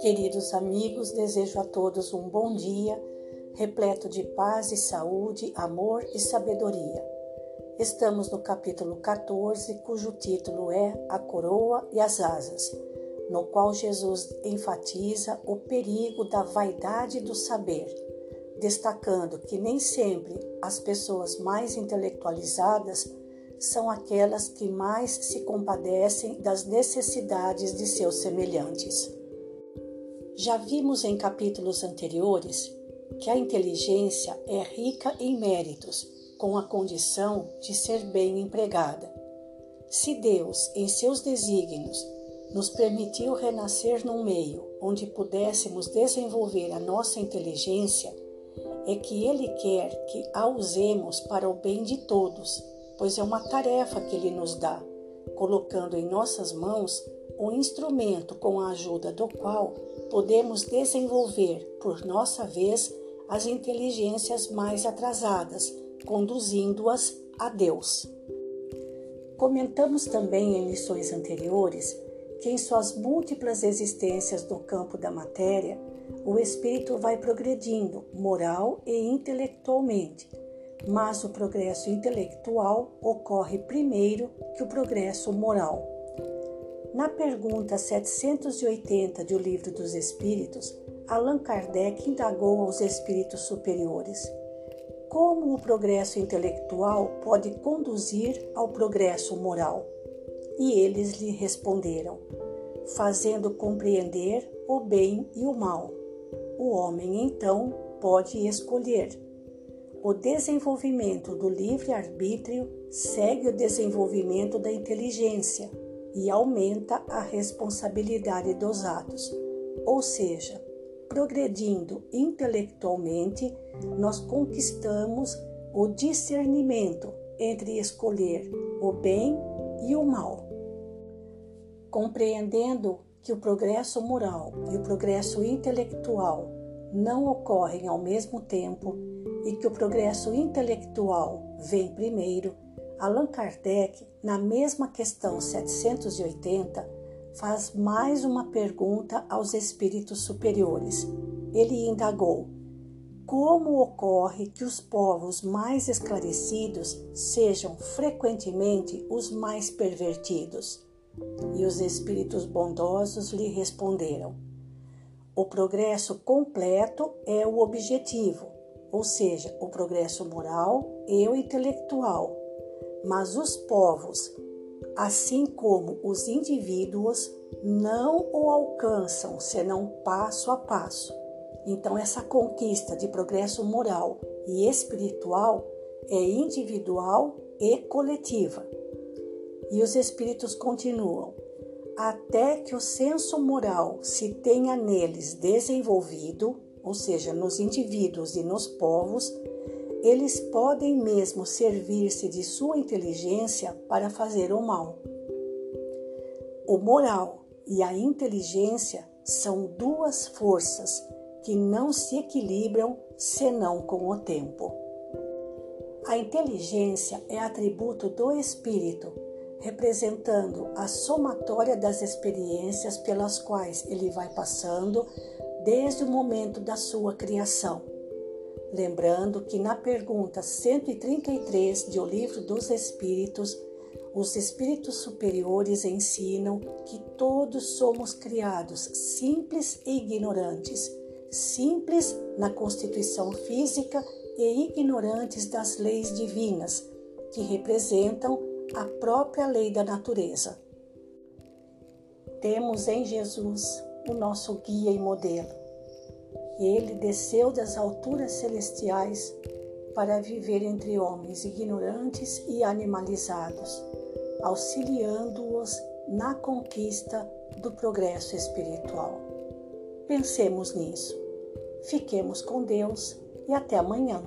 Queridos amigos, desejo a todos um bom dia, repleto de paz e saúde, amor e sabedoria. Estamos no capítulo 14, cujo título é A Coroa e as Asas, no qual Jesus enfatiza o perigo da vaidade do saber, destacando que nem sempre as pessoas mais intelectualizadas são aquelas que mais se compadecem das necessidades de seus semelhantes. Já vimos em capítulos anteriores que a inteligência é rica em méritos, com a condição de ser bem empregada. Se Deus, em seus desígnios, nos permitiu renascer num meio onde pudéssemos desenvolver a nossa inteligência, é que Ele quer que a usemos para o bem de todos, pois é uma tarefa que Ele nos dá, colocando em nossas mãos um instrumento com a ajuda do qual podemos desenvolver, por nossa vez, as inteligências mais atrasadas, conduzindo-as a Deus. Comentamos também em lições anteriores que, em suas múltiplas existências no campo da matéria, o espírito vai progredindo moral e intelectualmente, mas o progresso intelectual ocorre primeiro que o progresso moral. Na pergunta 780 do Livro dos Espíritos, Allan Kardec indagou aos espíritos superiores como o progresso intelectual pode conduzir ao progresso moral. E eles lhe responderam, fazendo compreender o bem e o mal. O homem então pode escolher. O desenvolvimento do livre-arbítrio segue o desenvolvimento da inteligência e aumenta a responsabilidade dos atos. Ou seja, progredindo intelectualmente, nós conquistamos o discernimento entre escolher o bem e o mal. Compreendendo que o progresso moral e o progresso intelectual não ocorrem ao mesmo tempo e que o progresso intelectual vem primeiro, Allan Kardec, na mesma questão 780, faz mais uma pergunta aos espíritos superiores. Ele indagou: como ocorre que os povos mais esclarecidos sejam frequentemente os mais pervertidos? E os espíritos bondosos lhe responderam: o progresso completo é o objetivo, ou seja, o progresso moral e o intelectual mas os povos, assim como os indivíduos, não o alcançam senão passo a passo. Então, essa conquista de progresso moral e espiritual é individual e coletiva. E os espíritos continuam: até que o senso moral se tenha neles desenvolvido, ou seja, nos indivíduos e nos povos, eles podem mesmo servir-se de sua inteligência para fazer o mal. O moral e a inteligência são duas forças que não se equilibram senão com o tempo. A inteligência é atributo do espírito, representando a somatória das experiências pelas quais ele vai passando desde o momento da sua criação. Lembrando que na pergunta 133 de O Livro dos Espíritos, os espíritos superiores ensinam que todos somos criados simples e ignorantes, simples na constituição física e ignorantes das leis divinas, que representam a própria lei da natureza. Temos em Jesus o nosso guia e modelo ele desceu das alturas celestiais para viver entre homens ignorantes e animalizados, auxiliando-os na conquista do progresso espiritual. Pensemos nisso. Fiquemos com Deus e até amanhã.